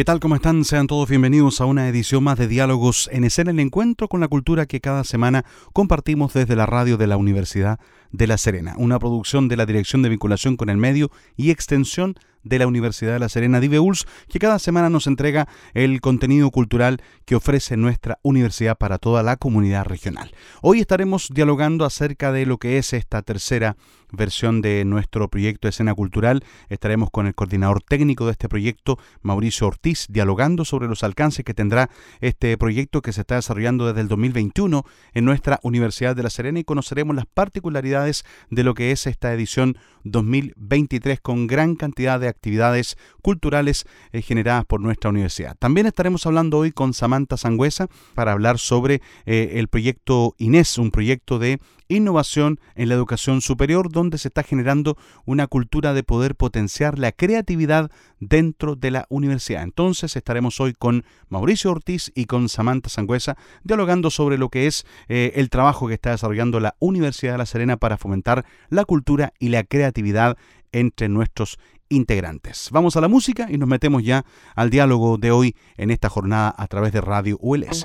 ¿Qué tal? ¿Cómo están? Sean todos bienvenidos a una edición más de Diálogos en Escena, el encuentro con la cultura que cada semana compartimos desde la radio de la Universidad de La Serena, una producción de la Dirección de Vinculación con el Medio y Extensión de la Universidad de La Serena, Diveuls, que cada semana nos entrega el contenido cultural que ofrece nuestra universidad para toda la comunidad regional. Hoy estaremos dialogando acerca de lo que es esta tercera versión de nuestro proyecto de escena cultural. Estaremos con el coordinador técnico de este proyecto, Mauricio Ortiz, dialogando sobre los alcances que tendrá este proyecto que se está desarrollando desde el 2021 en nuestra Universidad de La Serena y conoceremos las particularidades de lo que es esta edición 2023 con gran cantidad de actividades culturales eh, generadas por nuestra universidad. También estaremos hablando hoy con Samantha Sangüesa para hablar sobre eh, el proyecto Inés, un proyecto de innovación en la educación superior, donde se está generando una cultura de poder potenciar la creatividad dentro de la universidad. Entonces estaremos hoy con Mauricio Ortiz y con Samantha Sangüesa dialogando sobre lo que es eh, el trabajo que está desarrollando la Universidad de La Serena para fomentar la cultura y la creatividad entre nuestros integrantes. Vamos a la música y nos metemos ya al diálogo de hoy en esta jornada a través de Radio ULS.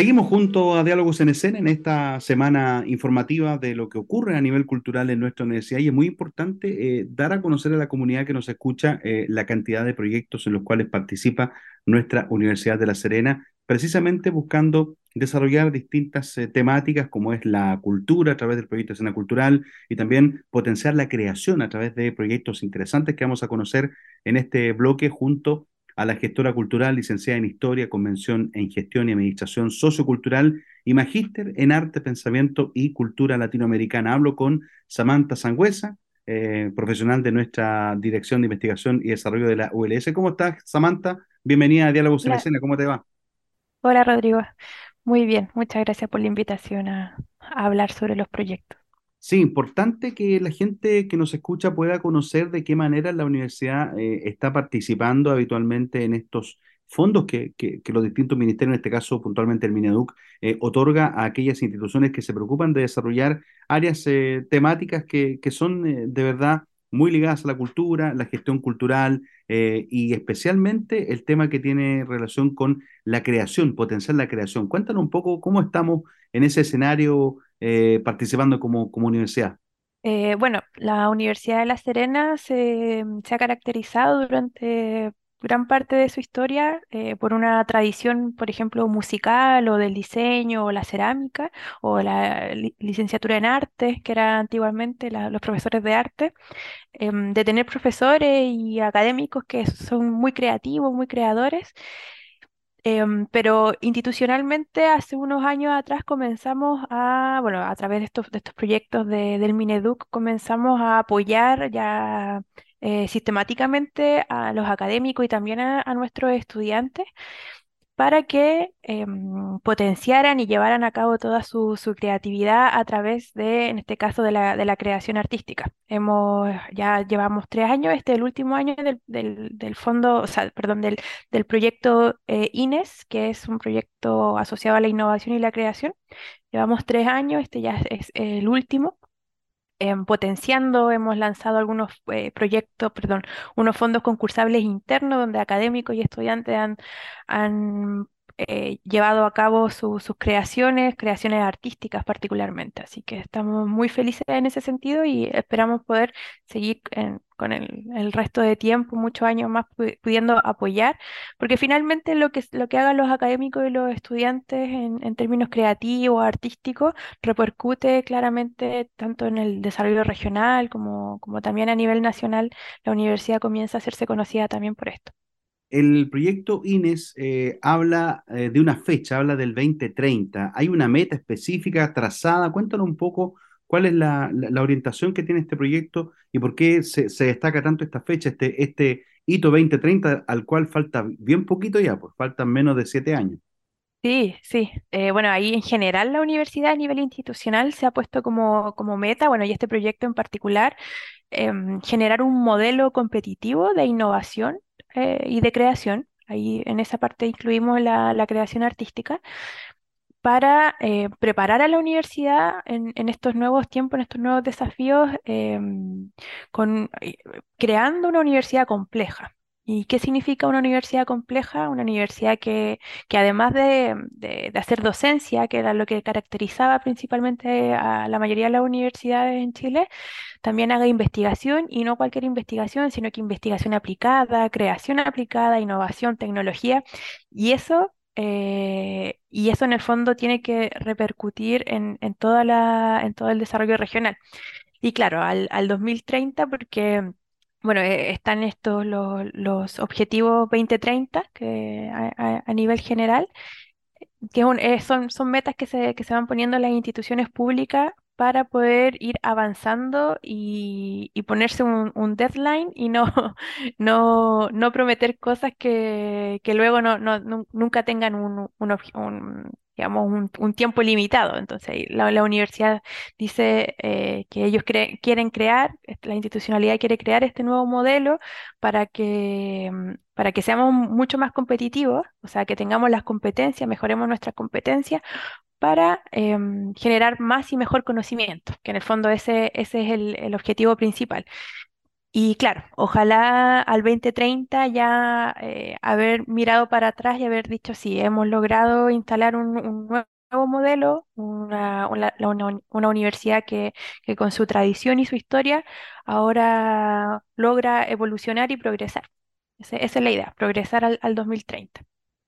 Seguimos junto a Diálogos en Escena en esta semana informativa de lo que ocurre a nivel cultural en nuestra universidad y es muy importante eh, dar a conocer a la comunidad que nos escucha eh, la cantidad de proyectos en los cuales participa nuestra Universidad de La Serena, precisamente buscando desarrollar distintas eh, temáticas como es la cultura a través del proyecto escena cultural y también potenciar la creación a través de proyectos interesantes que vamos a conocer en este bloque junto a la gestora cultural, licenciada en Historia, Convención en Gestión y Administración Sociocultural y magíster en Arte, Pensamiento y Cultura Latinoamericana. Hablo con Samantha Sangüesa, eh, profesional de nuestra Dirección de Investigación y Desarrollo de la ULS. ¿Cómo estás, Samantha? Bienvenida a Diálogos en Escena. ¿Cómo te va? Hola, Rodrigo. Muy bien, muchas gracias por la invitación a hablar sobre los proyectos. Sí, importante que la gente que nos escucha pueda conocer de qué manera la universidad eh, está participando habitualmente en estos fondos que, que, los distintos ministerios, en este caso puntualmente el Mineduc, eh, otorga a aquellas instituciones que se preocupan de desarrollar áreas eh, temáticas que, que son de verdad muy ligadas a la cultura, la gestión cultural y especialmente el tema que tiene relación con la creación, potenciar la creación. Cuéntanos un poco cómo estamos en ese escenario eh, participando como, como universidad? Eh, bueno, la Universidad de La Serena se, ha caracterizado durante gran parte de su historia eh, por una tradición, por ejemplo, musical o del diseño o la cerámica o la licenciatura en arte, que era antiguamente los profesores de arte, em, de tener profesores y académicos que son muy creativos, muy creadores Em, pero institucionalmente hace unos años atrás comenzamos a, bueno, a través de estos, de estos proyectos de, del Mineduc, comenzamos a apoyar ya eh, sistemáticamente a los académicos y también a nuestros estudiantes para que em, potenciaran y llevaran a cabo toda su, creatividad a través de, en este caso, de la, creación artística. Hemos, ya llevamos tres años, este es el último año del, fondo, o sea, perdón, del, proyecto eh, INES, que es un proyecto asociado a la innovación y la creación. Llevamos tres años, este ya es el último potenciando, hemos lanzado algunos eh, proyectos, perdón, unos fondos concursables internos donde académicos y estudiantes han, han eh, llevado a cabo sus creaciones, creaciones artísticas particularmente. Así que estamos muy felices en ese sentido y esperamos poder seguir con el, resto de tiempo, muchos años más pudiendo apoyar, porque finalmente lo que, lo que hagan los académicos y los estudiantes en, términos creativos, artísticos, repercute claramente tanto en el desarrollo regional como, como también a nivel nacional. La universidad comienza a hacerse conocida también por esto. El proyecto INES eh, habla eh, de una fecha, habla del 2030. ¿Hay una meta específica trazada? Cuéntanos un poco cuál es la, orientación que tiene este proyecto y por qué se, destaca tanto esta fecha, este, este hito 2030, al cual falta bien poquito ya, pues faltan menos de siete años. Sí, sí. Eh, bueno, ahí en general la universidad a nivel institucional se ha puesto como, como meta, bueno, y este proyecto en particular, em, generar un modelo competitivo de innovación eh, y de creación. Ahí en esa parte incluimos la, creación artística para eh, preparar a la universidad en, estos nuevos tiempos, en estos nuevos desafíos, em, con, eh, creando una universidad compleja. ¿Y qué significa una universidad compleja? Una universidad que, que además de, de, hacer docencia, que era lo que caracterizaba principalmente a la mayoría de las universidades en Chile, también haga investigación y no cualquier investigación, sino que investigación aplicada, creación aplicada, innovación, tecnología. Y eso, eh, y eso en el fondo tiene que repercutir en, en, toda la, en todo el desarrollo regional. Y claro, al, al 2030, porque bueno, eh, están estos los, los objetivos 2030 que a, a nivel general, que eh, son, son metas que se, que se van poniendo las instituciones públicas para poder ir avanzando y, ponerse un, deadline y no, no, no prometer cosas que, que luego no, no, nunca tengan un, un, digamos, un, tiempo limitado. Entonces, la, la universidad dice eh, que ellos quieren crear, la institucionalidad quiere crear este nuevo modelo para que, mm, para que seamos mucho más competitivos, o sea, que tengamos las competencias, mejoremos nuestras competencias para em, generar más y mejor conocimiento, que en el fondo ese, ese es el, objetivo principal. Y claro, ojalá al 2030 ya eh, haber mirado para atrás y haber dicho, sí, hemos logrado instalar un, nuevo modelo, una, una, una uni- una universidad que, que con su tradición y su historia ahora logra evolucionar y progresar. Esa es la idea, progresar al, al 2030.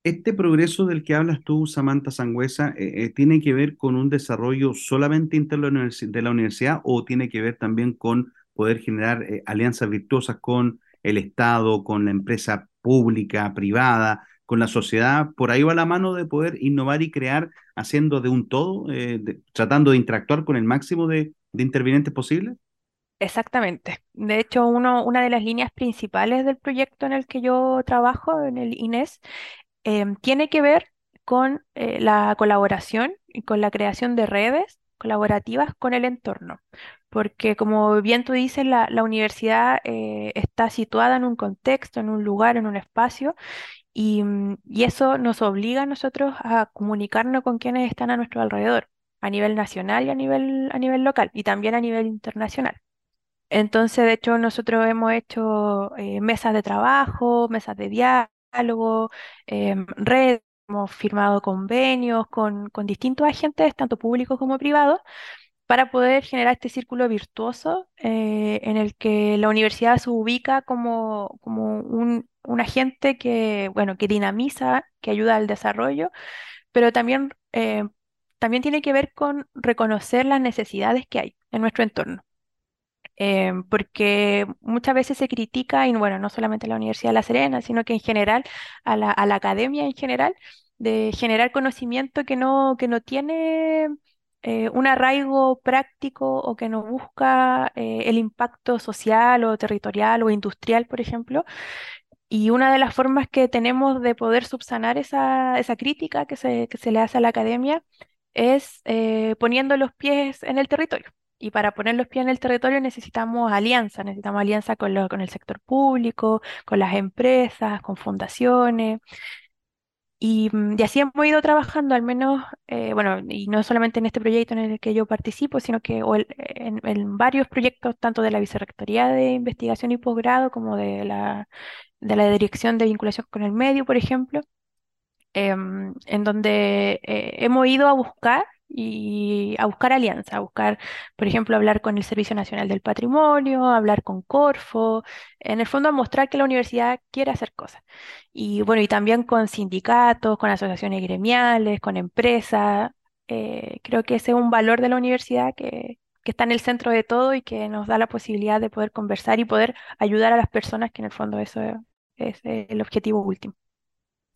¿Este progreso del que hablas tú, Samantha Sangüesa, eh, eh, tiene que ver con un desarrollo solamente interno de la universidad o tiene que ver también con poder generar eh, alianzas virtuosas con el Estado, con la empresa pública, privada, con la sociedad? Por ahí va la mano de poder innovar y crear haciendo de un todo, eh, tratando de interactuar con el máximo de, de intervinientes posibles. Exactamente. De hecho, uno, una de las líneas principales del proyecto en el que yo trabajo, en el INES, em, tiene que ver con eh, la colaboración y con la creación de redes colaborativas con el entorno. Porque como bien tú dices, la, la universidad eh, está situada en un contexto, en un lugar, en un espacio, y, mm, y eso nos obliga a nosotros a comunicarnos con quienes están a nuestro alrededor, a nivel nacional y a nivel, a nivel local, y también a nivel internacional. Entonces, de hecho, nosotros hemos hecho eh, mesas de trabajo, mesas de diálogo, em, redes, hemos firmado convenios con, con distintos agentes, tanto públicos como privados, para poder generar este círculo virtuoso eh, en el que la universidad se ubica como, como un, un agente que, bueno, que dinamiza, que ayuda al desarrollo, pero también, eh, también tiene que ver con reconocer las necesidades que hay en nuestro entorno. Em, porque muchas veces se critica, y bueno, no solamente a la Universidad de La Serena, sino que en general a la, a la academia en general, de generar conocimiento que no, que no tiene eh, un arraigo práctico o que no busca eh, el impacto social o territorial o industrial, por ejemplo. Y una de las formas que tenemos de poder subsanar esa, esa crítica que se, que se le hace a la academia es eh, poniendo los pies en el territorio. Y para poner los pies en el territorio necesitamos alianza, necesitamos alianza con, lo- con el sector público, con las empresas, con fundaciones. Y, mm, y así hemos ido trabajando, al menos, eh, bueno, y no solamente en este proyecto en el que yo participo, sino que o el- en, en varios proyectos, tanto de la Vicerrectoría de Investigación y Posgrado como de la, de la Dirección de Vinculación con el Medio, por ejemplo em, en donde eh, hemos ido a buscar y a buscar alianza, a buscar, por ejemplo, hablar con el Servicio Nacional del Patrimonio, hablar con Corfo, en el fondo a mostrar que la universidad quiere hacer cosas. Y bueno, y también con sindicatos, con asociaciones gremiales, con empresas. eh, creo que ese es un valor de la universidad que, que está en el centro de todo y que nos da la posibilidad de poder conversar y poder ayudar a las personas, que en el fondo eso es, es el objetivo último.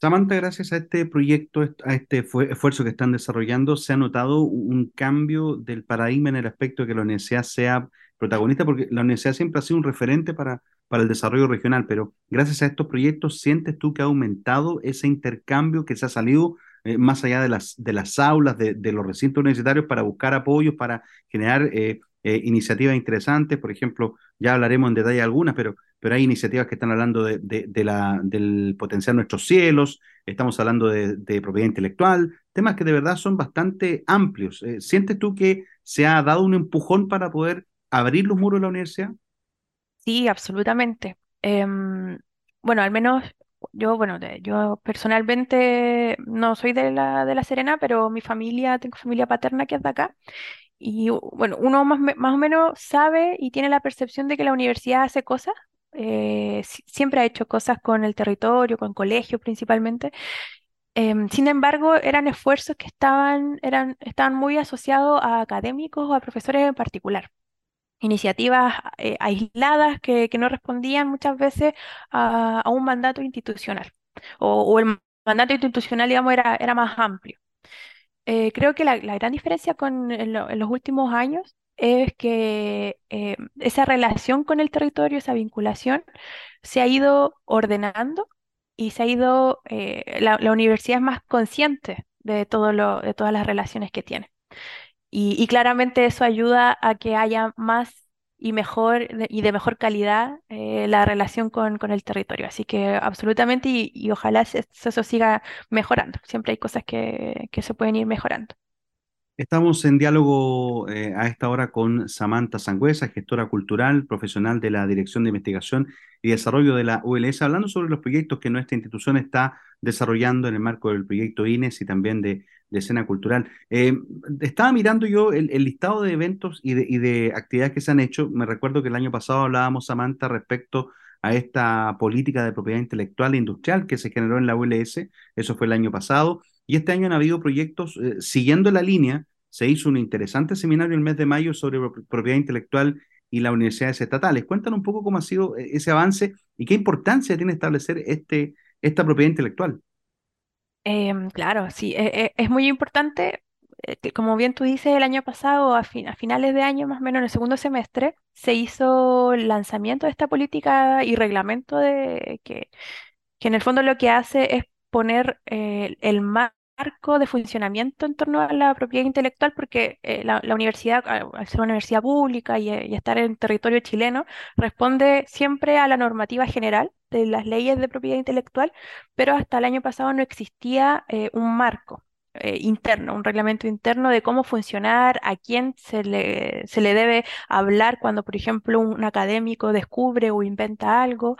Samantha, gracias a este proyecto, a este fue- esfuerzo que están desarrollando, se ha notado un cambio del paradigma en el aspecto de que la universidad sea protagonista, porque la universidad siempre ha sido un referente para, para el desarrollo regional, pero gracias a estos proyectos, ¿sientes tú que ha aumentado ese intercambio que se ha salido eh, más allá de las, de las aulas, de, de los recintos universitarios, para buscar apoyos, para generar eh, eh, iniciativas interesantes? Por ejemplo, ya hablaremos en detalle de algunas, pero pero hay iniciativas que están hablando de, de, del potenciar nuestros cielos, estamos hablando de, propiedad intelectual, temas que de verdad son bastante amplios. Eh, ¿Sientes tú que se ha dado un empujón para poder abrir los muros de la universidad? Sí, absolutamente. Em, bueno, al menos yo, bueno, yo personalmente no soy de la, de La Serena, pero mi familia, tengo familia paterna que es de acá. Y bueno, uno más, más o menos sabe y tiene la percepción de que la universidad hace cosas. eh, si- siempre ha hecho cosas con el territorio, con colegios principalmente. Em, sin embargo, eran esfuerzos que estaban, eran, estaban muy asociados a académicos o a profesores en particular iniciativas eh, aisladas que, que no respondían muchas veces a, a un mandato institucional o, o el mandato institucional, digamos, era, era más amplio. Eh, creo que la, la gran diferencia con en, lo- en los últimos años es que eh, esa relación con el territorio, esa vinculación, se ha ido ordenando y se ha ido, eh, la, la universidad es más consciente de todo lo, de todas las relaciones que tiene. Y, y claramente eso ayuda a que haya más y mejor y de mejor calidad eh, la relación con, con el territorio. Así que absolutamente y, y ojalá se- eso siga mejorando. Siempre hay cosas que, que se pueden ir mejorando. Estamos en diálogo eh, a esta hora con Samantha Sangüesa, gestora cultural, profesional de la Dirección de Investigación y Desarrollo de la ULS, hablando sobre los proyectos que nuestra institución está desarrollando en el marco del proyecto INES y también de, escena cultural. Eh, estaba mirando yo el, listado de eventos y de, y de actividades que se han hecho. Me recuerdo que el año pasado hablábamos, Samantha, respecto a esta política de propiedad intelectual e industrial que se generó en la ULS. Eso fue el año pasado. Y este año han habido proyectos eh, siguiendo la línea. Se hizo un interesante seminario el mes de mayo sobre propiedad intelectual y las universidades estatales. Cuéntanos un poco cómo ha sido eh, ese avance y qué importancia tiene establecer este, esta propiedad intelectual. Em, claro, sí, e, e, es muy importante. Eh, como bien tú dices, el año pasado, a, finales de año, más o menos en el segundo semestre, se hizo el lanzamiento de esta política y reglamento de que, que en el fondo lo que hace es poner el marco de funcionamiento en torno a la propiedad intelectual, porque eh, la, universidad, al ser una universidad pública y, estar en territorio chileno, responde siempre a la normativa general de las leyes de propiedad intelectual, pero hasta el año pasado no existía eh, un marco. Eh, interno, un reglamento interno de cómo funcionar, a quién se le debe hablar cuando, por ejemplo, un académico descubre o inventa algo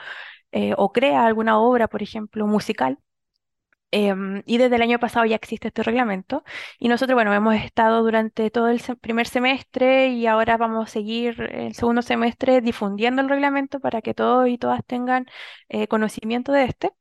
o crea alguna obra, por ejemplo, musical. Em, y desde el año pasado ya existe este reglamento. Y nosotros, bueno, hemos estado durante todo el primer semestre y ahora vamos a seguir el segundo semestre difundiendo el reglamento para que todos y todas tengan eh, conocimiento de este.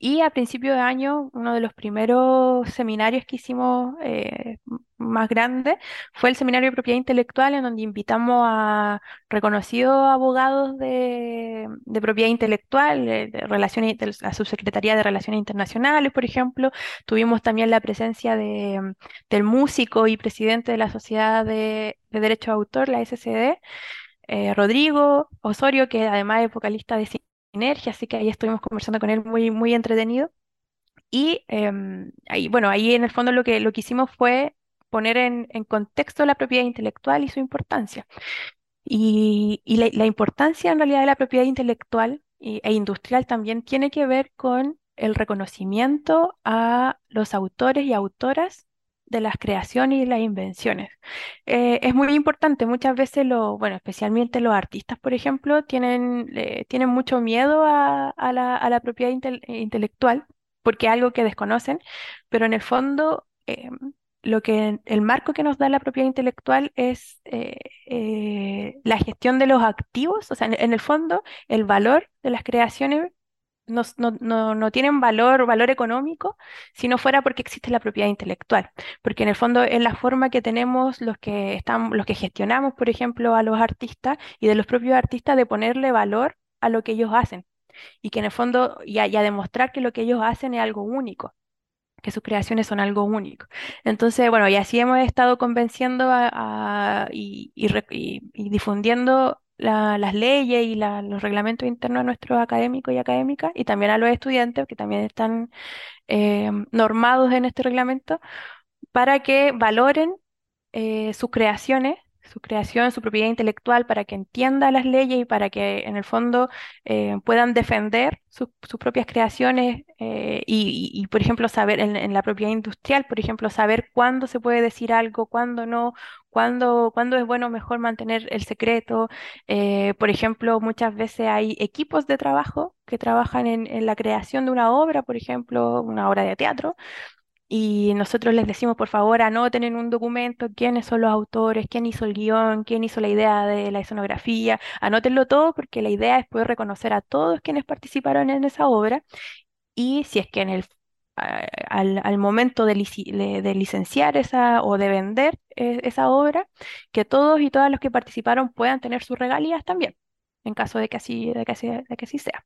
Y a principio de año, uno de los primeros seminarios que hicimos eh, más grande fue el seminario de propiedad intelectual, en donde invitamos a reconocidos abogados de, propiedad intelectual, de, relaciones, la Subsecretaría de Relaciones Internacionales, por ejemplo. Tuvimos también la presencia de, del músico y presidente de la Sociedad de, Derecho de Autor, la SCD, eh, Rodrigo Osorio, que además es vocalista de Sinergia, así que ahí estuvimos conversando con él muy, muy entretenido. Y em, ahí, bueno, ahí en el fondo lo que, lo que hicimos fue poner en, contexto la propiedad intelectual y su importancia. Y, la, importancia en realidad de la propiedad intelectual e industrial también tiene que ver con el reconocimiento a los autores y autoras de las creaciones y las invenciones. Eh, es muy importante, muchas veces, lo, bueno, especialmente los artistas, por ejemplo, tienen, tienen mucho miedo a, la, propiedad intelectual porque es algo que desconocen, pero en el fondo em, lo que el marco que nos da la propiedad intelectual es eh, eh, la gestión de los activos, o sea, en, el fondo el valor de las creaciones no, no, tienen valor, valor económico si no fuera porque existe la propiedad intelectual, porque en el fondo es la forma que tenemos los que están, los que gestionamos, por ejemplo, a los artistas y de los propios artistas de ponerle valor a lo que ellos hacen y que en el fondo y a demostrar que lo que ellos hacen es algo único que sus creaciones son algo único. Entonces, bueno, y así hemos estado convenciendo y, difundiendo las leyes y los reglamentos internos a nuestros académicos y académicas y también a los estudiantes que también están eh, normados en este reglamento para que valoren eh, sus creaciones su creación, su propiedad intelectual, para que entienda las leyes y para que en el fondo eh, puedan defender sus propias creaciones eh, y, por ejemplo, saber en, la propiedad industrial, por ejemplo, saber cuándo se puede decir algo, cuándo no, cuándo, cuándo es bueno mejor mantener el secreto. Eh, por ejemplo, muchas veces hay equipos de trabajo que trabajan en la creación de una obra, por ejemplo, una obra de teatro, y nosotros les decimos, por favor, anoten en un documento quiénes son los autores, quién hizo el guion, quién hizo la idea de la escenografía. Anótenlo todo porque la idea es poder reconocer a todos quienes participaron en esa obra y si es que en el, al, momento de, licenciar esa o de vender eh, esa obra, que todos y todas los que participaron puedan tener sus regalías también, en caso de que así, de que así sea.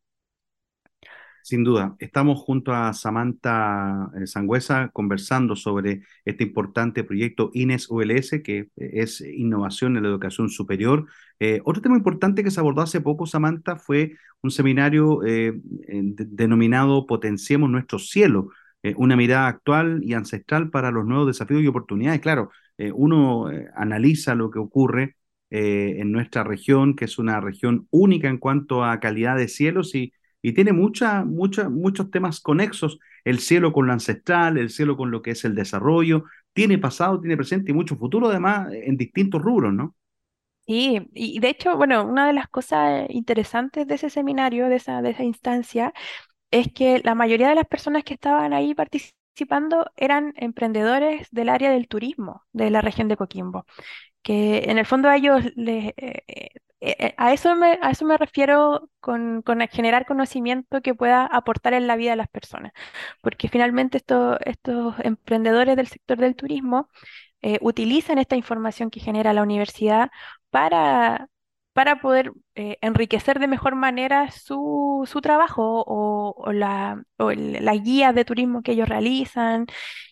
Sin duda, estamos junto a Samantha eh, Sangüesa conversando sobre este importante proyecto INES ULS, que es innovación en la educación superior. Eh, otro tema importante que se abordó hace poco, Samantha, fue un seminario eh, denominado Potenciemos nuestro cielo, una mirada actual y ancestral para los nuevos desafíos y oportunidades. Claro, uno analiza lo que ocurre en nuestra región, que es una región única en cuanto a calidad de cielos y y tiene mucha, mucha, muchos temas conexos, el cielo con lo ancestral, el cielo con lo que es el desarrollo, tiene pasado, tiene presente y mucho futuro además en distintos rubros, ¿no? Sí, y de hecho, bueno, una de las cosas interesantes de ese seminario, de esa, de esa instancia, es que la mayoría de las personas que estaban ahí participando eran emprendedores del área del turismo de la región de Coquimbo, que en el fondo a ellos les, eh, eh, eh, a eso me, a eso me refiero con, con generar conocimiento que pueda aportar en la vida de las personas, porque finalmente estos, estos emprendedores del sector del turismo utilizan esta información que genera la universidad para, para poder eh, enriquecer de mejor manera su, su trabajo o, la, o las guías de turismo que ellos realizan.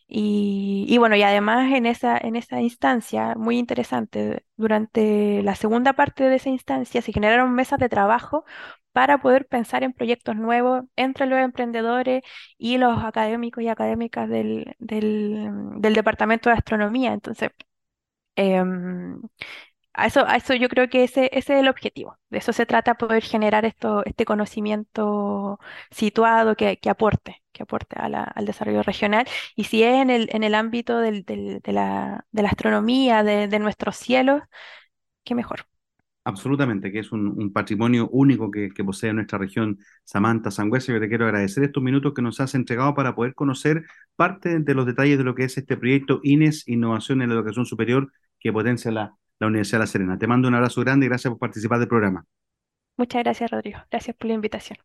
Y, y, bueno, y además en esa, en esa instancia, muy interesante, durante la segunda parte de esa instancia se generaron mesas de trabajo para poder pensar en proyectos nuevos entre los emprendedores y los académicos y académicas del, del, del Departamento de Astronomía. Entonces, em, a eso, a eso yo creo que ese, es el objetivo. De eso se trata, poder generar esto, este conocimiento situado que, que aporte, que aporte al desarrollo regional. Y si es en el, en el ámbito del- del- de la, de la astronomía, de, de nuestros cielos, qué mejor. Absolutamente, que es un, un patrimonio único que, que posee nuestra región, Samantha Sangüesa. Yo te quiero agradecer estos minutos que nos has entregado para poder conocer parte de los detalles de lo que es este proyecto INES, Innovación en la Educación Superior, que potencia la, la Universidad de La Serena. Te mando un abrazo grande y gracias por participar del programa. Muchas gracias, Rodrigo. Gracias por la invitación.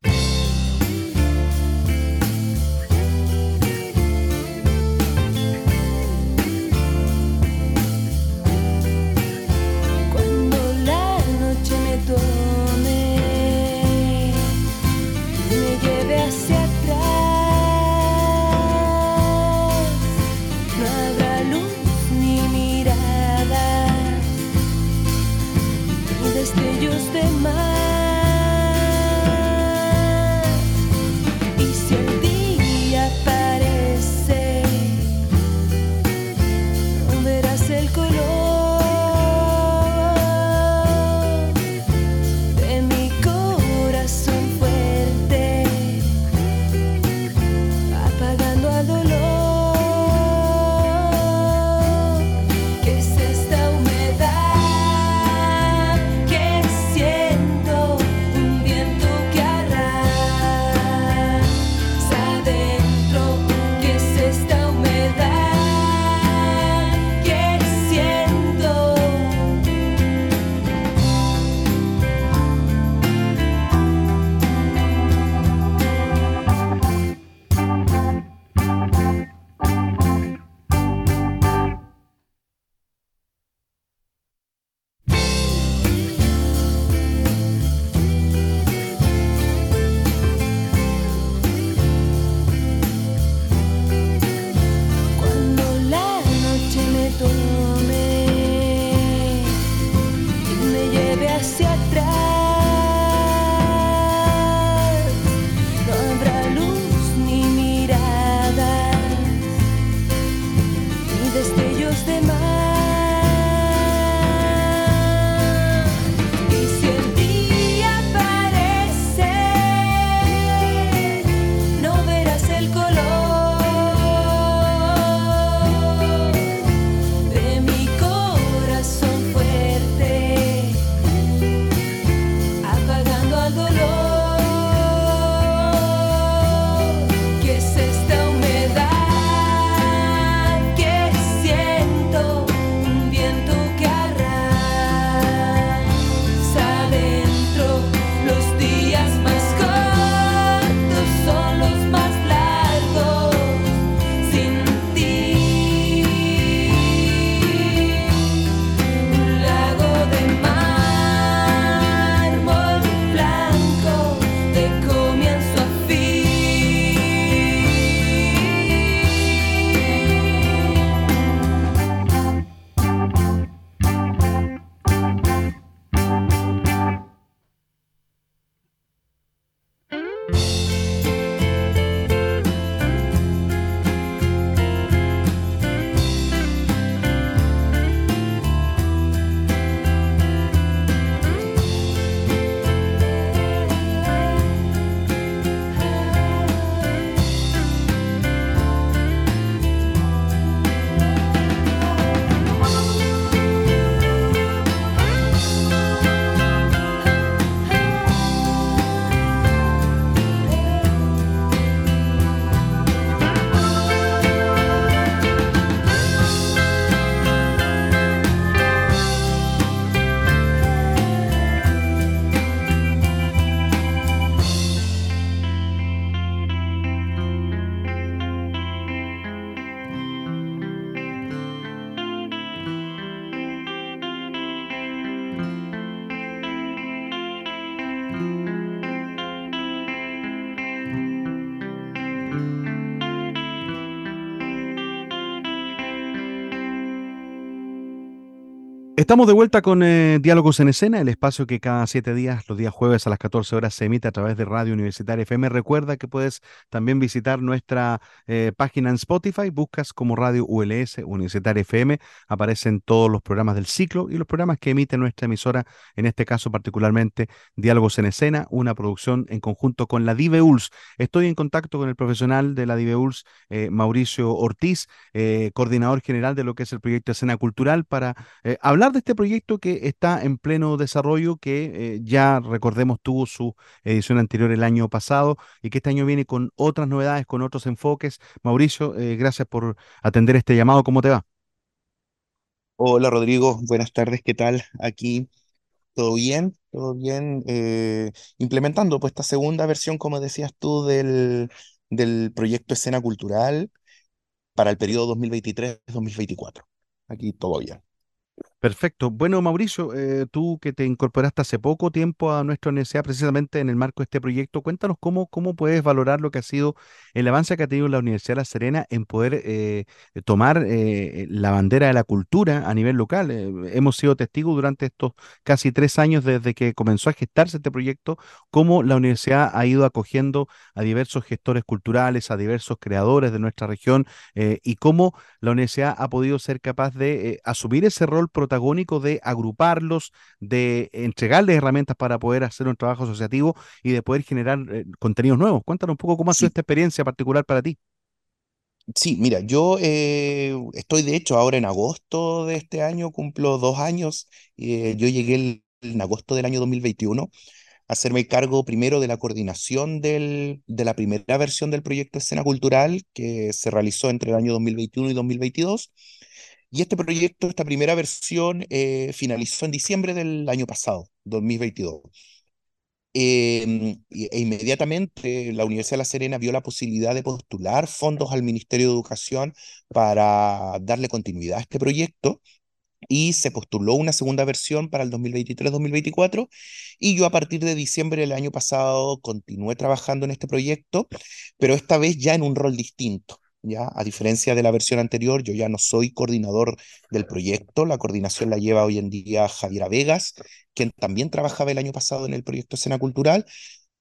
Estamos de vuelta con eh, Diálogos en Escena, el espacio que cada siete días, los días jueves a las 14 horas, se emite a través de Radio Universitaria FM. Recuerda que puedes también visitar nuestra eh, página en Spotify, buscas como Radio ULS Universitaria FM, aparecen todos los programas del ciclo y los programas que emite nuestra emisora, en este caso particularmente Diálogos en Escena, una producción en conjunto con la DIVEULS. Estoy en contacto con el profesional de la DIVEULS, eh, Mauricio Ortiz, coordinador general de lo que es el proyecto Escena Cultural, para hablar de este proyecto que está en pleno desarrollo, que eh, ya recordemos tuvo su edición anterior el año pasado y que este año viene con otras novedades, con otros enfoques. Mauricio, eh, gracias por atender este llamado. ¿Cómo te va? Hola Rodrigo, buenas tardes, ¿qué tal? Aquí todo bien, todo bien, eh, implementando pues esta segunda versión, como decías tú, del, del proyecto Escena Cultural para el periodo 2023-2024. Aquí todo bien. Perfecto. Bueno, Mauricio, eh, tú que te incorporaste hace poco tiempo a nuestra universidad, precisamente en el marco de este proyecto, cuéntanos cómo, cómo puedes valorar lo que ha sido el avance que ha tenido la Universidad de La Serena en poder eh, tomar eh, la bandera de la cultura a nivel local. hemos sido testigos durante estos casi tres años desde que comenzó a gestarse este proyecto, cómo la universidad ha ido acogiendo a diversos gestores culturales, a diversos creadores de nuestra región y cómo la universidad ha podido ser capaz de asumir ese rol protagónico de agruparlos, de entregarles herramientas para poder hacer un trabajo asociativo y de poder generar eh, contenidos nuevos. Cuéntanos un poco cómo ha sido esta experiencia particular para ti. Sí, mira, yo eh, estoy de hecho ahora en agosto de este año, cumplo dos años. Eh, yo llegué en agosto del año 2021 a hacerme cargo primero de la coordinación del, de la primera versión del proyecto Escena Cultural que se realizó entre el año 2021 y 2022. Y este proyecto, esta primera versión, eh, finalizó en diciembre del año pasado, 2022. Em, e inmediatamente la Universidad de La Serena vio la posibilidad de postular fondos al Ministerio de Educación para darle continuidad a este proyecto y se postuló una segunda versión para el 2023-2024 y yo a partir de diciembre del año pasado continué trabajando en este proyecto, pero esta vez ya en un rol distinto. ¿Ya? A diferencia de la versión anterior, yo ya no soy coordinador del proyecto, la coordinación la lleva hoy en día Javiera Vegas, quien también trabajaba el año pasado en el proyecto Escena Cultural,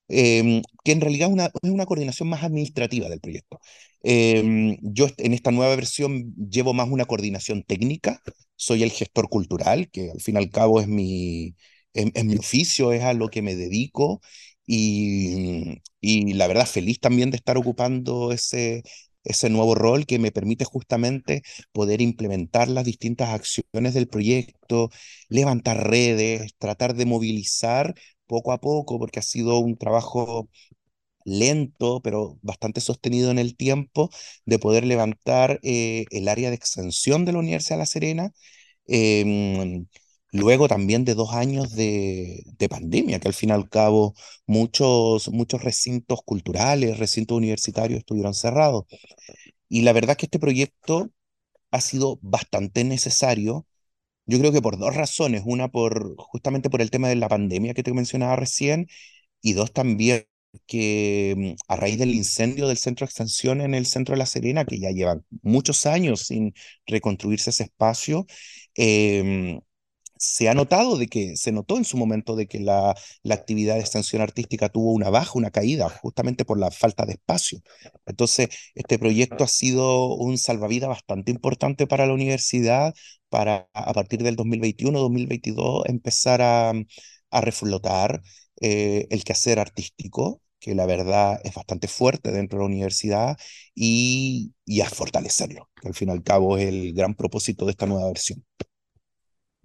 em, que en realidad una, es una coordinación más administrativa del proyecto. Em, yo en esta nueva versión llevo más una coordinación técnica, soy el gestor cultural, que al fin y al cabo es mi, es mi oficio, es a lo que me dedico y, y, la verdad feliz también de estar ocupando ese, ese nuevo rol que me permite justamente poder implementar las distintas acciones del proyecto, levantar redes, tratar de movilizar poco a poco, porque ha sido un trabajo lento, pero bastante sostenido en el tiempo, de poder levantar eh, el área de extensión de la Universidad de La Serena. Em, luego también de dos años de, de, pandemia, que al fin y al cabo muchos, muchos recintos culturales, recintos universitarios estuvieron cerrados. Y la verdad es que este proyecto ha sido bastante necesario, yo creo que por dos razones, una por justamente por el tema de la pandemia que te mencionaba recién, y dos también que mm, a raíz del incendio del centro de extensión en el centro de La Serena, que ya llevan muchos años sin reconstruirse ese espacio, eh, se ha notado de que, se notó en su momento de que la, la actividad de extensión artística tuvo una baja, una caída, justamente por la falta de espacio. Entonces, este proyecto ha sido un salvavidas bastante importante para la universidad, para a partir del 2021-2022 empezar a, a reflotar eh, el quehacer artístico, que la verdad es bastante fuerte dentro de la universidad, y, y a fortalecerlo, que al fin y al cabo es el gran propósito de esta nueva versión.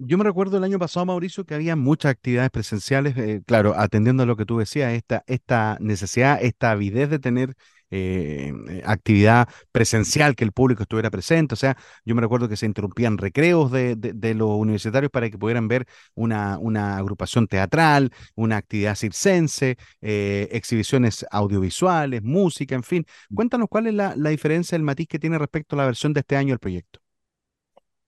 Yo me recuerdo el año pasado, Mauricio, que había muchas actividades presenciales, eh, claro, atendiendo a lo que tú decías, esta, esta necesidad, esta avidez de tener eh, eh, actividad presencial, que el público estuviera presente. O sea, yo me recuerdo que se interrumpían recreos de, los universitarios para que pudieran ver una, agrupación teatral, una actividad circense, exhibiciones audiovisuales, música, en fin. Cuéntanos cuál es la, la diferencia, el matiz que tiene respecto a la versión de este año del proyecto.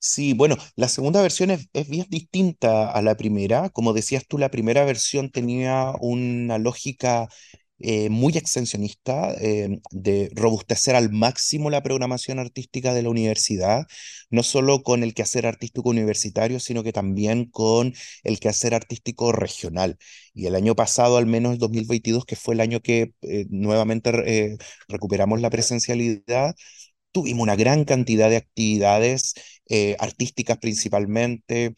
Sí, bueno, la segunda versión es, bien distinta a la primera. Como decías tú, la primera versión tenía una lógica eh, muy extensionista, eh, de robustecer al máximo la programación artística de la universidad, no solo con el quehacer artístico universitario, sino que también con el quehacer artístico regional. Y el año pasado, al menos el 2022, que fue el año que eh, nuevamente recuperamos la presencialidad, tuvimos una gran cantidad de actividades artísticas principalmente.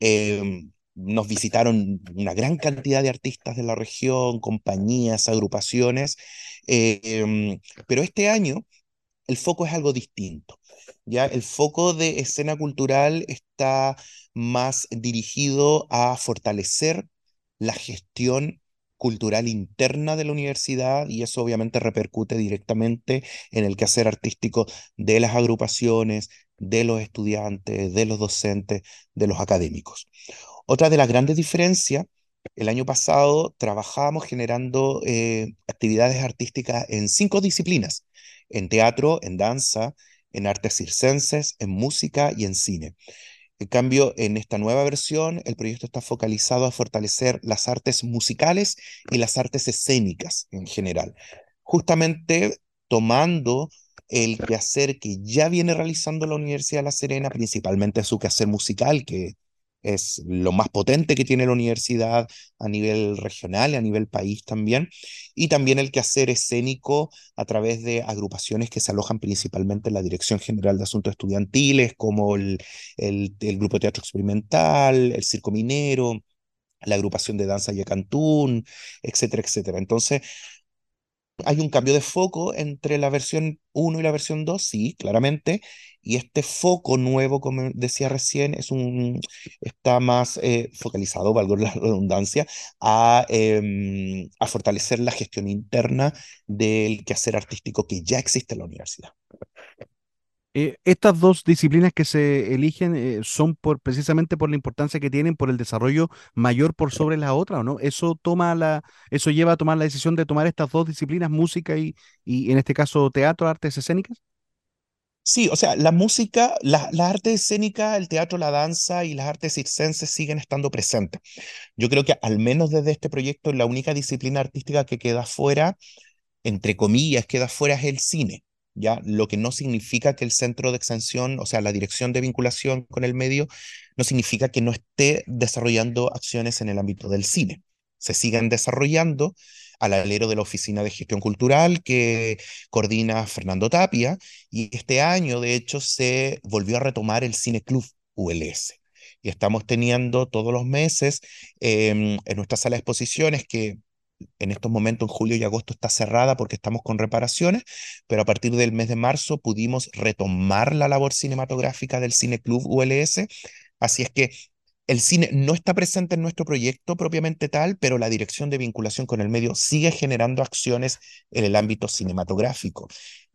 Em, nos visitaron una gran cantidad de artistas de la región, compañías, agrupaciones, em, pero este año el foco es algo distinto. Ya el foco de escena cultural está más dirigido a fortalecer la gestión cultural interna de la universidad y eso obviamente repercute directamente en el quehacer artístico de las agrupaciones, de los estudiantes, de los docentes, de los académicos. Otra de las grandes diferencias, el año pasado trabajamos generando eh, actividades artísticas en cinco disciplinas, en teatro, en danza, en artes circenses, en música y en cine. En cambio, en esta nueva versión, el proyecto está focalizado a fortalecer las artes musicales y las artes escénicas en general, justamente tomando el quehacer que ya viene realizando la Universidad de La Serena, principalmente su quehacer musical, que es lo más potente que tiene la universidad a nivel regional y a nivel país también, y también el quehacer escénico a través de agrupaciones que se alojan principalmente en la Dirección General de Asuntos Estudiantiles, como el, el, Grupo Teatro Experimental, el Circo Minero, la agrupación de danza Yacantún, etcétera, etcétera. Entonces, hay un cambio de foco entre la versión 1 y la versión 2, sí, claramente, y este foco nuevo, como decía recién, es un, está más eh, focalizado, valgo la redundancia, a, em, a fortalecer la gestión interna del quehacer artístico que ya existe en la universidad. Eh, estas dos disciplinas que se eligen eh, son por, precisamente por la importancia que tienen por el desarrollo mayor por sobre la otra, ¿o no? Eso toma la, eso lleva a tomar la decisión de tomar estas dos disciplinas, música y, y en este caso teatro, artes escénicas. Sí, o sea, la música, la, la arte escénica, el teatro, la danza y las artes circenses siguen estando presentes. Yo creo que al menos desde este proyecto la única disciplina artística que queda fuera, entre comillas, queda fuera es el cine. ¿Ya? Lo que no significa que el centro de extensión, o sea, la dirección de vinculación con el medio, no significa que no esté desarrollando acciones en el ámbito del cine. Se siguen desarrollando al alero de la Oficina de Gestión Cultural que coordina Fernando Tapia, y este año, de hecho, se volvió a retomar el Cine Club ULS. Y estamos teniendo todos los meses em, en nuestra sala de exposiciones que en estos momentos, en julio y agosto, está cerrada porque estamos con reparaciones, pero a partir del mes de marzo pudimos retomar la labor cinematográfica del Cine Club ULS. Así es que el cine no está presente en nuestro proyecto propiamente tal, pero la dirección de vinculación con el medio sigue generando acciones en el ámbito cinematográfico.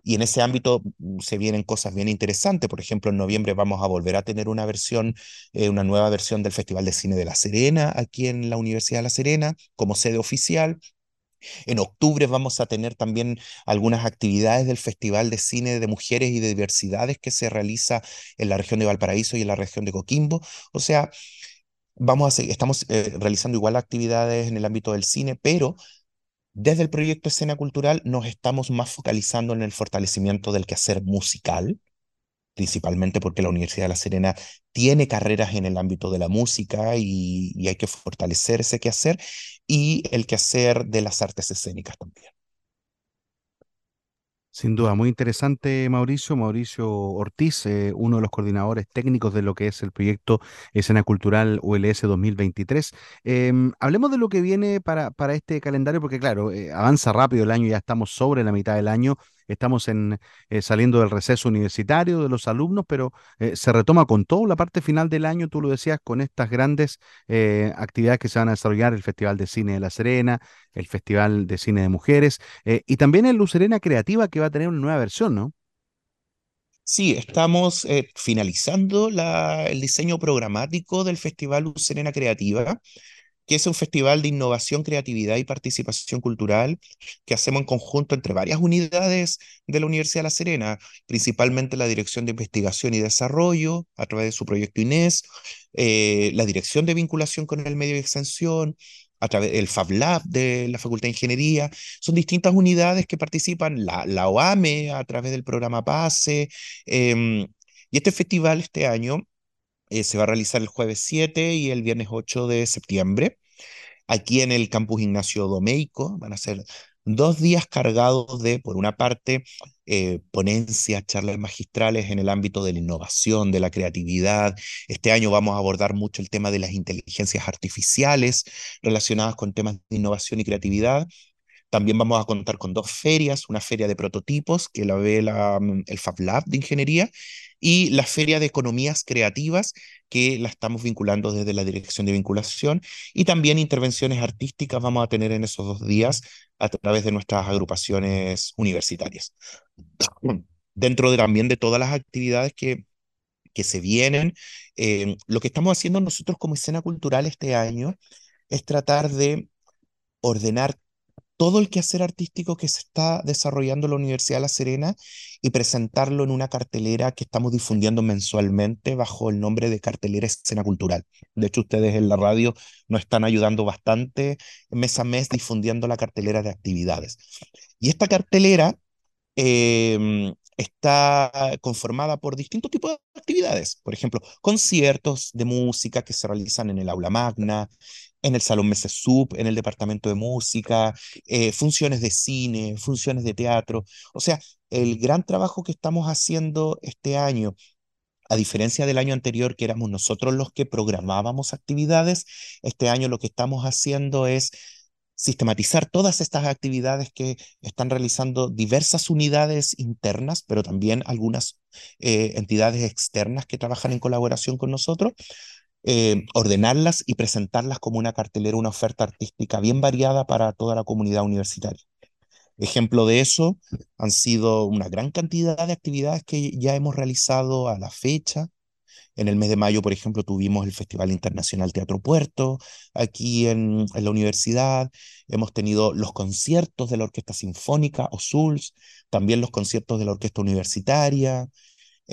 Y en ese ámbito mm, se vienen cosas bien interesantes. Por ejemplo, en noviembre vamos a volver a tener una versión, eh, una nueva versión del Festival de Cine de La Serena, aquí en la Universidad de La Serena, como sede oficial. En octubre vamos a tener también algunas actividades del Festival de Cine de Mujeres y de Diversidades que se realiza en la región de Valparaíso y en la región de Coquimbo. O sea, vamos a estamos eh, realizando igual actividades en el ámbito del cine, pero desde el proyecto Escena Cultural nos estamos más focalizando en el fortalecimiento del quehacer musical, principalmente porque la Universidad de La Serena tiene carreras en el ámbito de la música y, hay que fortalecer ese quehacer, y el quehacer de las artes escénicas también. Sin duda, muy interesante Mauricio, Mauricio Ortiz, eh, uno de los coordinadores técnicos de lo que es el proyecto Escena Cultural ULS 2023. Em, hablemos de lo que viene para, para este calendario, porque claro, eh, avanza rápido el año, ya estamos sobre la mitad del año, estamos en, eh, saliendo del receso universitario de los alumnos, pero se retoma con todo la parte final del año, tú lo decías, con estas grandes actividades que se van a desarrollar, el Festival de Cine de La Serena, el Festival de Cine de Mujeres y también el Lucerena Creativa que va a tener una nueva versión, ¿no? Sí, estamos eh, finalizando el diseño programático del Festival Serena Creativa, que es un festival de innovación, creatividad y participación cultural que hacemos en conjunto entre varias unidades de la Universidad de La Serena, principalmente la Dirección de Investigación y Desarrollo, a través de su proyecto INES, eh, la Dirección de Vinculación con el Medio y Extensión, a través del Fab Lab de la Facultad de Ingeniería. Son distintas unidades que participan, la, la OAME a través del programa PASE. Em, y este festival este año eh, se va a realizar el jueves 7 y el viernes 8 de septiembre. Aquí en el campus Ignacio Domeico van a ser dos días cargados de, por una parte, eh, ponencias, charlas magistrales en el ámbito de la innovación, de la creatividad. Este año vamos a abordar mucho el tema de las inteligencias artificiales relacionadas con temas de innovación y creatividad. También vamos a contar con dos ferias, una feria de prototipos que la ve mm, el Fab Lab de Ingeniería y la feria de economías creativas que la estamos vinculando desde la Dirección de Vinculación y también intervenciones artísticas vamos a tener en esos dos días a través de nuestras agrupaciones universitarias. Dentro de, también de todas las actividades que, que se vienen, eh, lo que estamos haciendo nosotros como escena cultural este año es tratar de ordenar todo el quehacer artístico que se está desarrollando en la Universidad de La Serena y presentarlo en una cartelera que estamos difundiendo mensualmente bajo el nombre de Cartelera Escena Cultural. De hecho, ustedes en la radio nos están ayudando bastante mes a mes difundiendo la cartelera de actividades. Y esta cartelera em, está conformada por distintos tipos de actividades, por ejemplo, conciertos de música que se realizan en el aula magna, en el Salón Meses Sub, en el Departamento de Música, eh, funciones de cine, funciones de teatro. O sea, el gran trabajo que estamos haciendo este año, a diferencia del año anterior, que éramos nosotros los que programábamos actividades, este año lo que estamos haciendo es sistematizar todas estas actividades que están realizando diversas unidades internas, pero también algunas eh, entidades externas que trabajan en colaboración con nosotros, eh, ordenarlas y presentarlas como una cartelera, una oferta artística bien variada para toda la comunidad universitaria. Ejemplo de eso han sido una gran cantidad de actividades que ya hemos realizado a la fecha. En el mes de mayo, por ejemplo, tuvimos el Festival Internacional Teatro Puerto aquí en, la universidad. Hemos tenido los conciertos de la Orquesta Sinfónica o SULS, también los conciertos de la Orquesta Universitaria,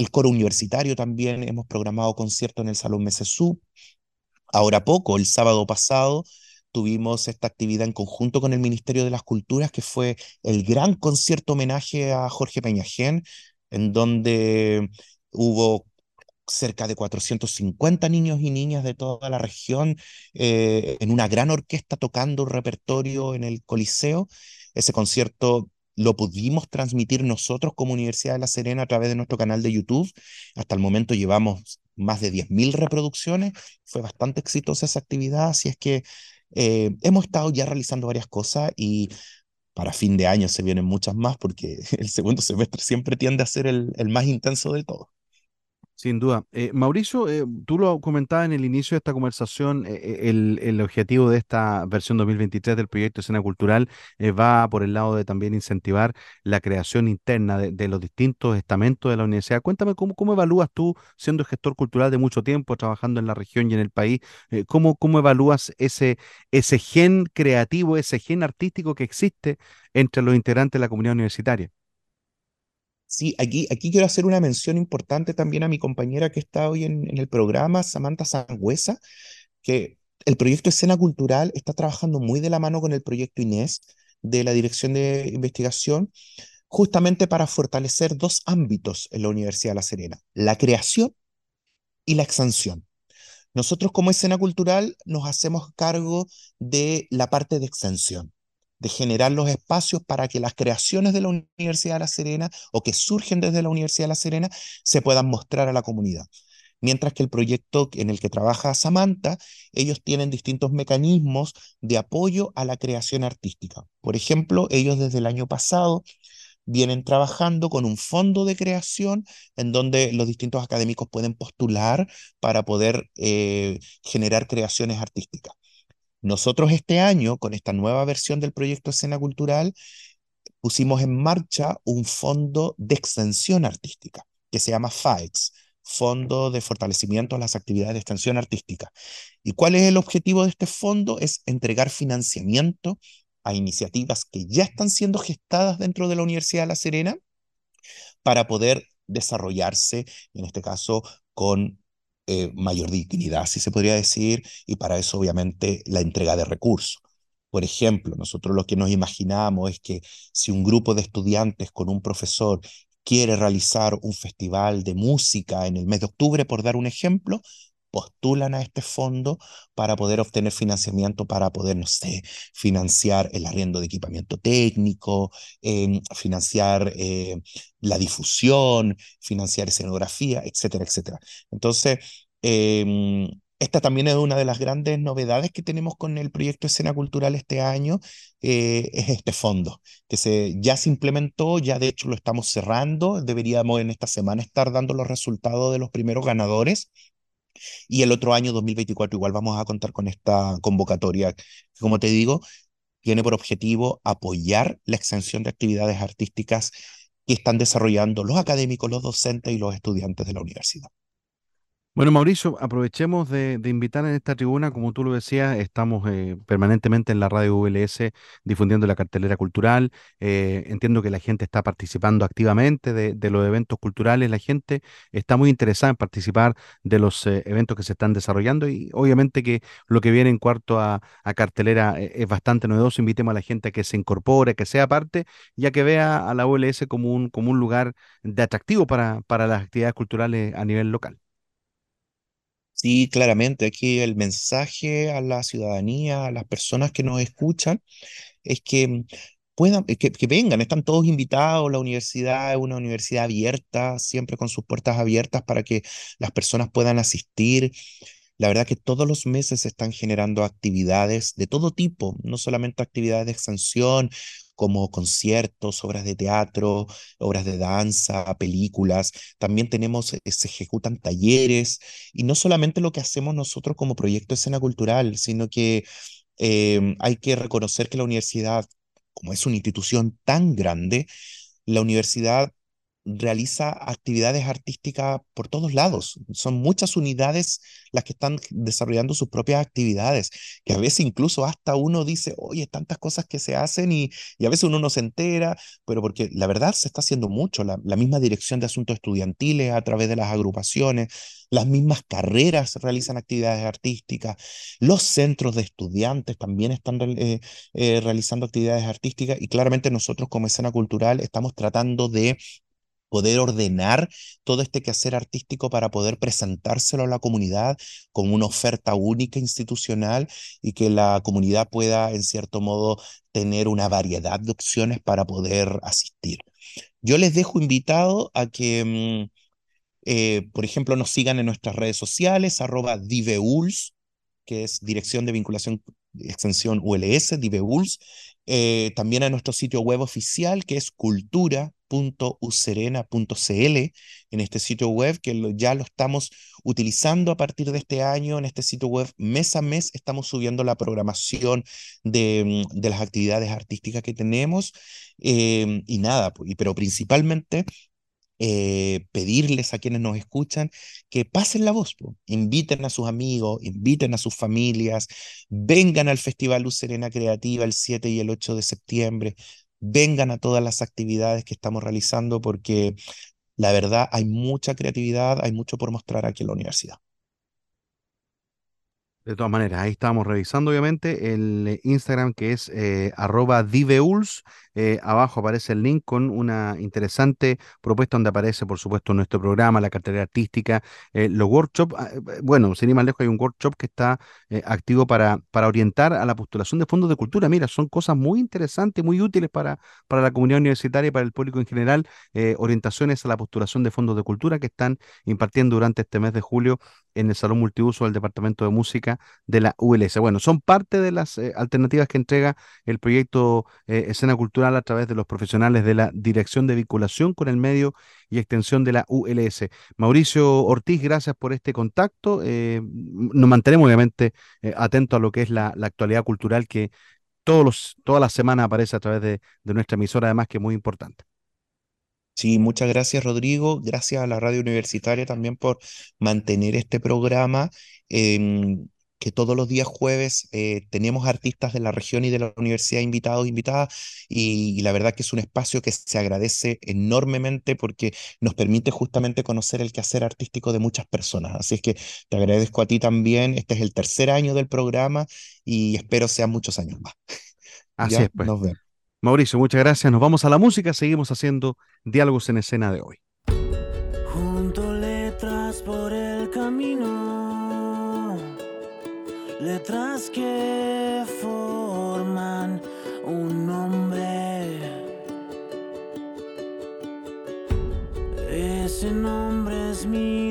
el coro universitario también, hemos programado conciertos en el Salón Mesesú. Ahora poco, el sábado pasado, tuvimos esta actividad en conjunto con el Ministerio de las Culturas, que fue el gran concierto homenaje a Jorge Peñajén, en donde hubo cerca de 450 niños y niñas de toda la región eh, en una gran orquesta tocando un repertorio en el Coliseo. Ese concierto lo pudimos transmitir nosotros como Universidad de La Serena a través de nuestro canal de YouTube. Hasta el momento llevamos más de 10.000 reproducciones. Fue bastante exitosa esa actividad, así es que eh, hemos estado ya realizando varias cosas y para fin de año se vienen muchas más porque el segundo semestre siempre tiende a ser el, el más intenso de todos. Sin duda. Eh, Mauricio, eh, tú lo comentabas en el inicio de esta conversación, eh, el, objetivo de esta versión 2023 del proyecto Escena Cultural va por el lado de también incentivar la creación interna de, los distintos estamentos de la universidad. Cuéntame cómo, cómo, evalúas tú, siendo gestor cultural de mucho tiempo, trabajando en la región y en el país, cómo, cómo evalúas ese, ese gen creativo, ese gen artístico que existe entre los integrantes de la comunidad universitaria. Sí, aquí, aquí quiero hacer una mención importante también a mi compañera que está hoy en, el programa, Samantha Sangüesa, que el proyecto Escena Cultural está trabajando muy de la mano con el proyecto Inés de la Dirección de Investigación, justamente para fortalecer dos ámbitos en la Universidad de La Serena, la creación y la extensión. Nosotros como escena cultural nos hacemos cargo de la parte de extensión de generar los espacios para que las creaciones de la Universidad de La Serena o que surgen desde la Universidad de La Serena se puedan mostrar a la comunidad. Mientras que el proyecto en el que trabaja Samantha, ellos tienen distintos mecanismos de apoyo a la creación artística. Por ejemplo, ellos desde el año pasado vienen trabajando con un fondo de creación en donde los distintos académicos pueden postular para poder eh, generar creaciones artísticas. Nosotros este año, con esta nueva versión del proyecto Escena Cultural, pusimos en marcha un fondo de extensión artística que se llama FAEX, Fondo de Fortalecimiento de las Actividades de Extensión Artística. ¿Y cuál es el objetivo de este fondo? Es entregar financiamiento a iniciativas que ya están siendo gestadas dentro de la Universidad de La Serena para poder desarrollarse, en este caso, con eh, mayor dignidad, si se podría decir, y para eso obviamente la entrega de recursos. Por ejemplo, nosotros lo que nos imaginamos es que si un grupo de estudiantes con un profesor quiere realizar un festival de música en el mes de octubre, por dar un ejemplo, postulan a este fondo para poder obtener financiamiento, para poder, no sé, financiar el arriendo de equipamiento técnico, em, financiar eh, la difusión, financiar escenografía, etcétera, etcétera. Entonces, em, esta también es una de las grandes novedades que tenemos con el proyecto Escena Cultural este año, eh, es este fondo, que se, ya se implementó, ya de hecho lo estamos cerrando, deberíamos en esta semana estar dando los resultados de los primeros ganadores. Y el otro año, 2024, igual vamos a contar con esta convocatoria, que como te digo, tiene por objetivo apoyar la extensión de actividades artísticas que están desarrollando los académicos, los docentes y los estudiantes de la universidad. Bueno, Mauricio, aprovechemos de, invitar en esta tribuna, como tú lo decías, estamos eh, permanentemente en la radio VLS difundiendo la cartelera cultural. Eh, entiendo que la gente está participando activamente de, los eventos culturales, la gente está muy interesada en participar de los eh, eventos que se están desarrollando y obviamente que lo que viene en cuarto a, cartelera es bastante novedoso. Invitemos a la gente a que se incorpore, que sea parte, ya que vea a la VLS como un, como un lugar de atractivo para, para las actividades culturales a nivel local. Sí, claramente, aquí el mensaje a la ciudadanía, a las personas que nos escuchan, es que mm, puedan, que, que vengan, están todos invitados, la universidad es una universidad abierta, siempre con sus puertas abiertas para que las personas puedan asistir. La verdad que todos los meses se están generando actividades de todo tipo, no solamente actividades de extensión como conciertos, obras de teatro, obras de danza, películas. También tenemos, eh, se ejecutan talleres y no solamente lo que hacemos nosotros como proyecto escena cultural, sino que em, hay que reconocer que la universidad, como es una institución tan grande, la universidad realiza actividades artísticas por todos lados. Son muchas unidades las que están desarrollando sus propias actividades, que a veces incluso hasta uno dice, oye, tantas cosas que se hacen y, a veces uno no se entera, pero porque la verdad se está haciendo mucho. La, misma dirección de asuntos estudiantiles a través de las agrupaciones, las mismas carreras realizan actividades artísticas, los centros de estudiantes también están eh, eh, realizando actividades artísticas y claramente nosotros como escena cultural estamos tratando de poder ordenar todo este quehacer artístico para poder presentárselo a la comunidad con una oferta única institucional y que la comunidad pueda, en cierto modo, tener una variedad de opciones para poder asistir. Yo les dejo invitado a que, mm, eh, por ejemplo, nos sigan en nuestras redes sociales, arroba diveuls, que es Dirección de Vinculación Extensión ULS, diveuls, eh, también a nuestro sitio web oficial, que es cultura .userena.cl en este sitio web que ya lo estamos utilizando a partir de este año. En este sitio web mes a mes estamos subiendo la programación de, mm, las actividades artísticas que tenemos. Em, y nada, pero principalmente eh, pedirles a quienes nos escuchan que pasen la voz, inviten a sus amigos, inviten a sus familias, vengan al Festival Luz Serena Creativa el 7 y el 8 de septiembre, vengan a todas las actividades que estamos realizando porque la verdad hay mucha creatividad, hay mucho por mostrar aquí en la universidad. De todas maneras, ahí estamos revisando obviamente el Instagram que es eh, arroba diveuls. Eh, abajo aparece el link con una interesante propuesta donde aparece, por supuesto, nuestro programa, la cartera artística, los workshops. Ah, bueno, sin ir más lejos, hay un workshop que está activo para, para orientar a la postulación de fondos de cultura. Mira, son cosas muy interesantes, muy útiles para, para la comunidad universitaria y para el público en general. orientaciones a la postulación de fondos de cultura que están impartiendo durante este mes de julio en el Salón Multiuso del Departamento de Música de la ULS. Bueno, son parte de las eh, alternativas que entrega el proyecto eh, Escena Cultural a través de los profesionales de la Dirección de Vinculación con el Medio y Extensión de la ULS. Mauricio Ortiz, gracias por este contacto. Eh, nos mantenemos obviamente atentos a lo que es la, actualidad cultural que todos todas las semanas aparece a través de, nuestra emisora, además que es muy importante. Sí, muchas gracias Rodrigo, gracias a la radio universitaria también por mantener este programa. Em, que todos los días jueves eh, tenemos artistas de la región y de la universidad invitados, invitadas, y, y, la verdad que es un espacio que se agradece enormemente porque nos permite justamente conocer el quehacer artístico de muchas personas. Así es que te agradezco a ti también. Este es el tercer año del programa y espero sean muchos años más. Así es, pues. Mauricio, muchas gracias. Nos vamos a la música. Seguimos haciendo diálogos en escena de hoy. Letras que forman un nombre. Ese nombre es mi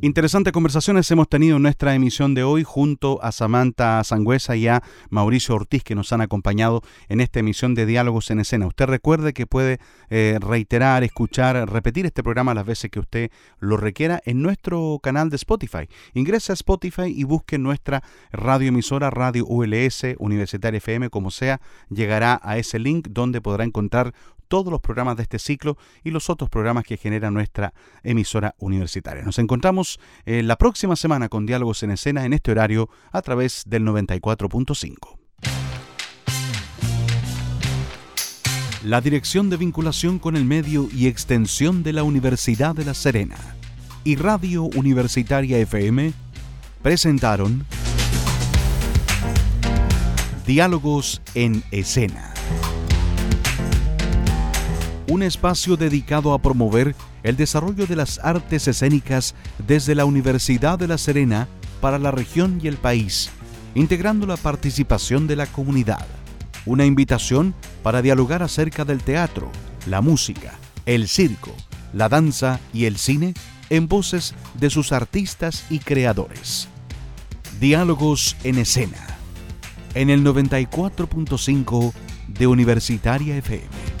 Interesantes conversaciones hemos tenido en nuestra emisión de hoy junto a Samantha Sangüesa y a Mauricio Ortiz que nos han acompañado en esta emisión de Diálogos en Escena. Usted recuerde que puede eh, reiterar, escuchar, repetir este programa las veces que usted lo requiera en nuestro canal de Spotify. Ingrese a Spotify y busque nuestra radioemisora Radio ULS, Universitaria FM, como sea, llegará a ese link donde podrá encontrar todos los programas de este ciclo y los otros programas que genera nuestra emisora universitaria. Nos encontramos eh, la próxima semana con Diálogos en Escena en este horario a través del 94.5. La Dirección de Vinculación con el Medio y Extensión de la Universidad de La Serena y Radio Universitaria FM presentaron Diálogos en Escena. Un espacio dedicado a promover el desarrollo de las artes escénicas desde la Universidad de La Serena para la región y el país, integrando la participación de la comunidad. Una invitación para dialogar acerca del teatro, la música, el circo, la danza y el cine en voces de sus artistas y creadores. Diálogos en escena en el 94.5 de Universitaria FM.